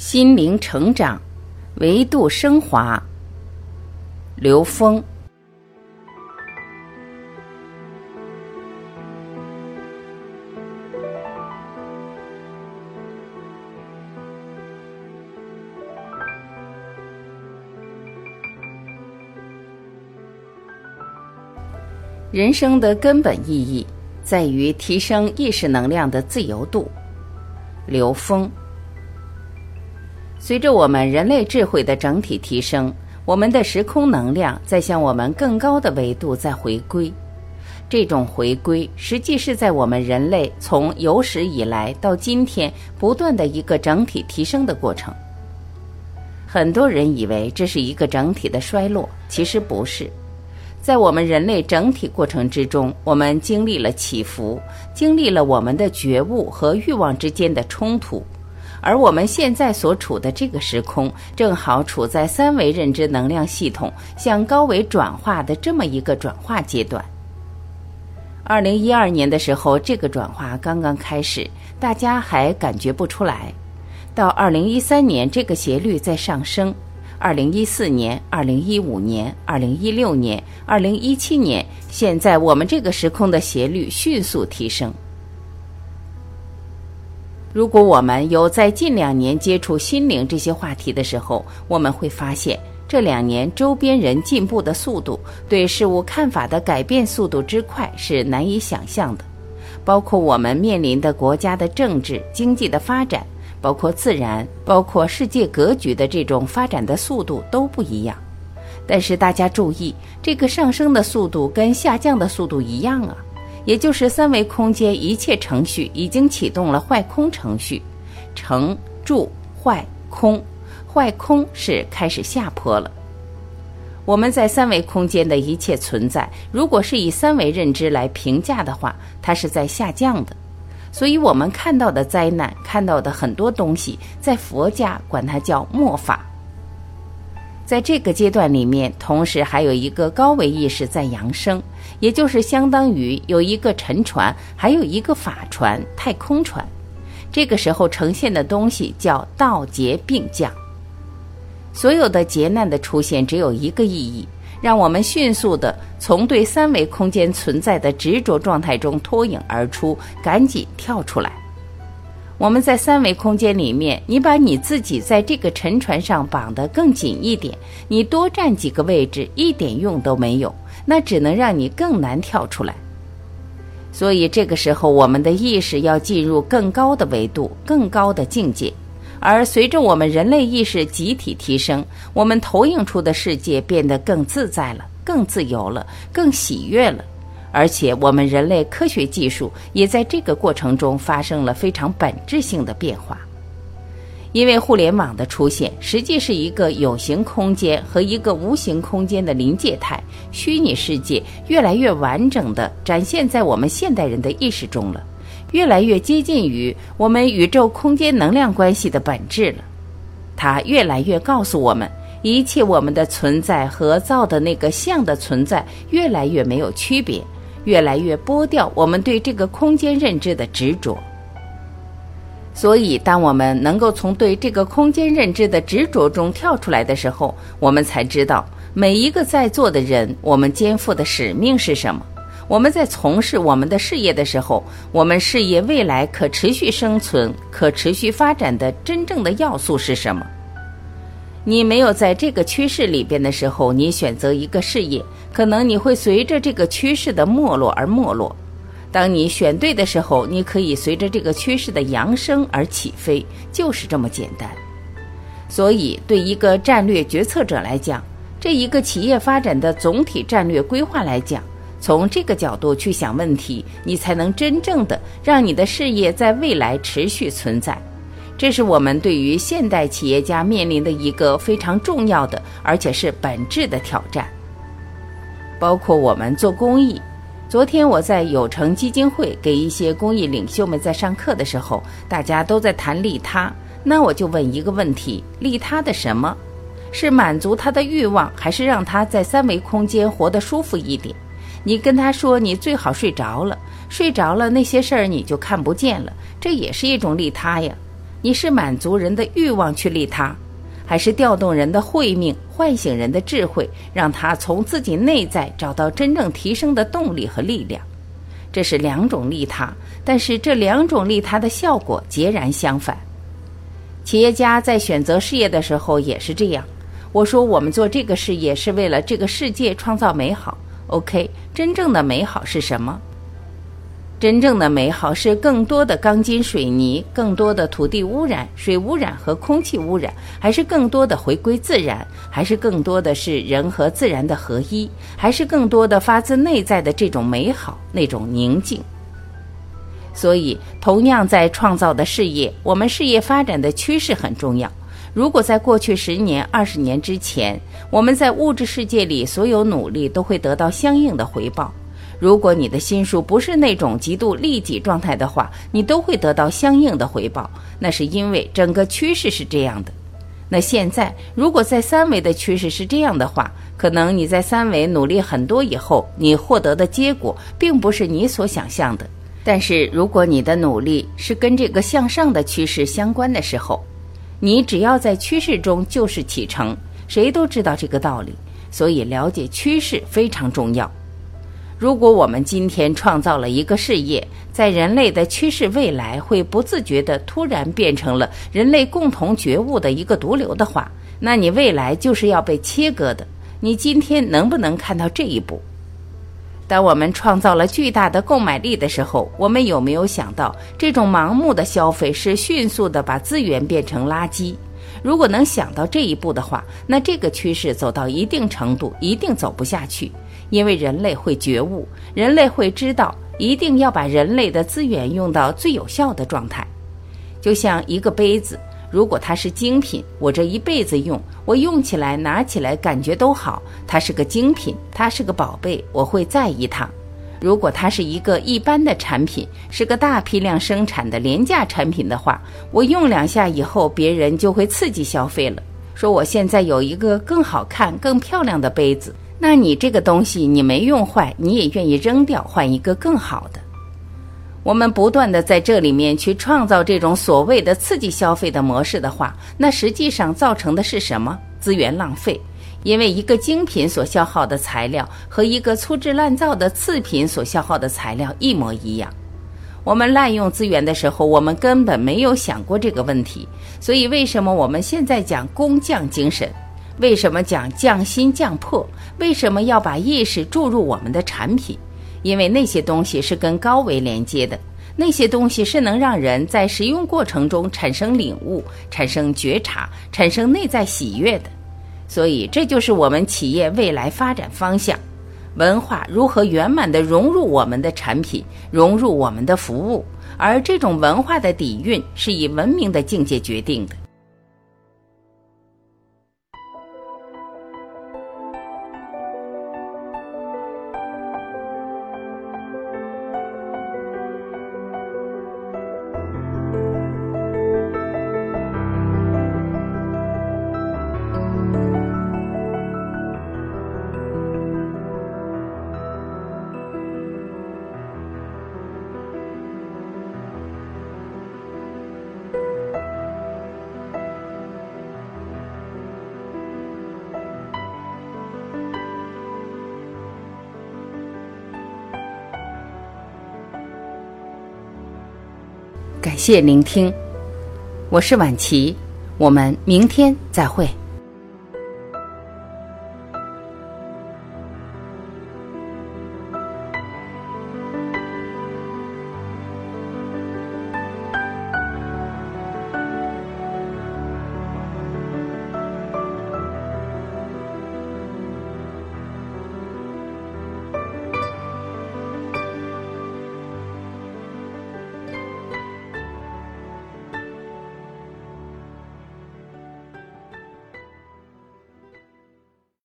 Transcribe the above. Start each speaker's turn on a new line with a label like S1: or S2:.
S1: 心灵成长，维度升华。刘峰。人生的根本意义在于提升意识能量的自由度。刘峰。随着我们人类智慧的整体提升，我们的时空能量在向我们更高的维度在回归。这种回归，实际是在我们人类从有史以来到今天不断的一个整体提升的过程。很多人以为这是一个整体的衰落，其实不是。在我们人类整体过程之中，我们经历了起伏，经历了我们的觉悟和欲望之间的冲突。而我们现在所处的这个时空，正好处在三维认知能量系统向高维转化的这么一个转化阶段。二零一二年的时候，这个转化刚刚开始，大家还感觉不出来。到二零一三年，这个斜率在上升；二零一四年、二零一五年、二零一六年、二零一七年，现在我们这个时空的斜率迅速提升。如果我们有在近两年接触心灵这些话题的时候，我们会发现这两年周边人进步的速度，对事物看法的改变速度之快是难以想象的。包括我们面临的国家的政治、经济的发展，包括自然、包括世界格局的这种发展的速度都不一样。但是大家注意，这个上升的速度跟下降的速度一样啊。也就是三维空间一切程序已经启动了坏空程序，成住坏空，坏空是开始下坡了。我们在三维空间的一切存在，如果是以三维认知来评价的话，它是在下降的。所以，我们看到的灾难，看到的很多东西，在佛家管它叫末法。在这个阶段里面，同时还有一个高维意识在扬升，也就是相当于有一个沉船，还有一个法船——太空船。这个时候呈现的东西叫道劫并降。所有的劫难的出现只有一个意义，让我们迅速的从对三维空间存在的执着状态中脱颖而出，赶紧跳出来。我们在三维空间里面，你把你自己在这个沉船上绑得更紧一点，你多占几个位置一点用都没有，那只能让你更难跳出来。所以这个时候，我们的意识要进入更高的维度、更高的境界，而随着我们人类意识集体提升，我们投影出的世界变得更自在了、更自由了、更喜悦了。而且，我们人类科学技术也在这个过程中发生了非常本质性的变化。因为互联网的出现，实际是一个有形空间和一个无形空间的临界态，虚拟世界越来越完整的展现在我们现代人的意识中了，越来越接近于我们宇宙空间能量关系的本质了。它越来越告诉我们，一切我们的存在和造的那个像的存在越来越没有区别。越来越剥掉我们对这个空间认知的执着，所以当我们能够从对这个空间认知的执着中跳出来的时候，我们才知道每一个在座的人，我们肩负的使命是什么。我们在从事我们的事业的时候，我们事业未来可持续生存、可持续发展的真正的要素是什么？你没有在这个趋势里边的时候，你选择一个事业，可能你会随着这个趋势的没落而没落；当你选对的时候，你可以随着这个趋势的扬升而起飞，就是这么简单。所以，对一个战略决策者来讲，这一个企业发展的总体战略规划来讲，从这个角度去想问题，你才能真正的让你的事业在未来持续存在。这是我们对于现代企业家面临的一个非常重要的，而且是本质的挑战。包括我们做公益。昨天我在有成基金会给一些公益领袖们在上课的时候，大家都在谈利他。那我就问一个问题：利他的什么？是满足他的欲望，还是让他在三维空间活得舒服一点？你跟他说你最好睡着了，睡着了那些事儿你就看不见了，这也是一种利他呀。你是满足人的欲望去利他，还是调动人的慧命，唤醒人的智慧，让他从自己内在找到真正提升的动力和力量？这是两种利他，但是这两种利他的效果截然相反。企业家在选择事业的时候也是这样。我说，我们做这个事业是为了这个世界创造美好。OK，真正的美好是什么？真正的美好是更多的钢筋水泥，更多的土地污染、水污染和空气污染，还是更多的回归自然，还是更多的是人和自然的合一，还是更多的发自内在的这种美好、那种宁静？所以，同样在创造的事业，我们事业发展的趋势很重要。如果在过去十年、二十年之前，我们在物质世界里所有努力都会得到相应的回报。如果你的心术不是那种极度利己状态的话，你都会得到相应的回报。那是因为整个趋势是这样的。那现在，如果在三维的趋势是这样的话，可能你在三维努力很多以后，你获得的结果并不是你所想象的。但是，如果你的努力是跟这个向上的趋势相关的时候，你只要在趋势中就是启程。谁都知道这个道理，所以了解趋势非常重要。如果我们今天创造了一个事业，在人类的趋势未来会不自觉地突然变成了人类共同觉悟的一个毒瘤的话，那你未来就是要被切割的。你今天能不能看到这一步？当我们创造了巨大的购买力的时候，我们有没有想到，这种盲目的消费是迅速地把资源变成垃圾？如果能想到这一步的话，那这个趋势走到一定程度，一定走不下去。因为人类会觉悟，人类会知道，一定要把人类的资源用到最有效的状态。就像一个杯子，如果它是精品，我这一辈子用，我用起来、拿起来感觉都好，它是个精品，它是个宝贝，我会在意它。如果它是一个一般的产品，是个大批量生产的廉价产品的话，我用两下以后，别人就会刺激消费了，说我现在有一个更好看、更漂亮的杯子。那你这个东西你没用坏，你也愿意扔掉换一个更好的。我们不断的在这里面去创造这种所谓的刺激消费的模式的话，那实际上造成的是什么？资源浪费。因为一个精品所消耗的材料和一个粗制滥造的次品所消耗的材料一模一样。我们滥用资源的时候，我们根本没有想过这个问题。所以为什么我们现在讲工匠精神？为什么讲匠心匠魄？为什么要把意识注入我们的产品？因为那些东西是跟高维连接的，那些东西是能让人在使用过程中产生领悟、产生觉察、产生内在喜悦的。所以，这就是我们企业未来发展方向：文化如何圆满地融入我们的产品，融入我们的服务。而这种文化的底蕴是以文明的境界决定的。谢聆听，我是晚琪，我们明天再会。